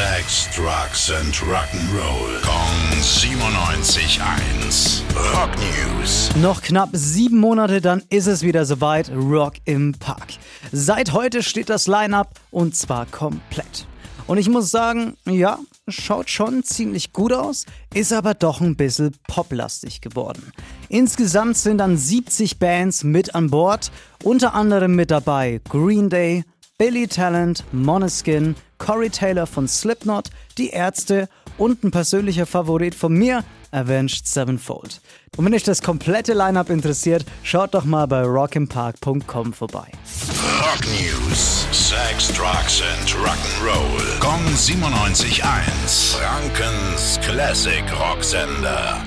Sex, Drugs and Rock'n'Roll. Kong 97.1. Rock News. Noch knapp sieben Monate, dann ist es wieder soweit. Rock im Park. Seit heute steht das Line-Up und zwar komplett. Und ich muss sagen, ja, schaut schon ziemlich gut aus, ist aber doch ein bisschen poplastig geworden. Insgesamt sind dann 70 Bands mit an Bord, unter anderem mit dabei Green Day, Billy Talent, Moneskin, Corey Taylor von Slipknot, Die Ärzte und ein persönlicher Favorit von mir, Avenged Sevenfold. Und wenn euch das komplette Lineup interessiert, schaut doch mal bei rockimpark.com vorbei. Rock News. Sex, Drugs and Rock'n'Roll. Kong 97.1. Frankens Classic Rocksender.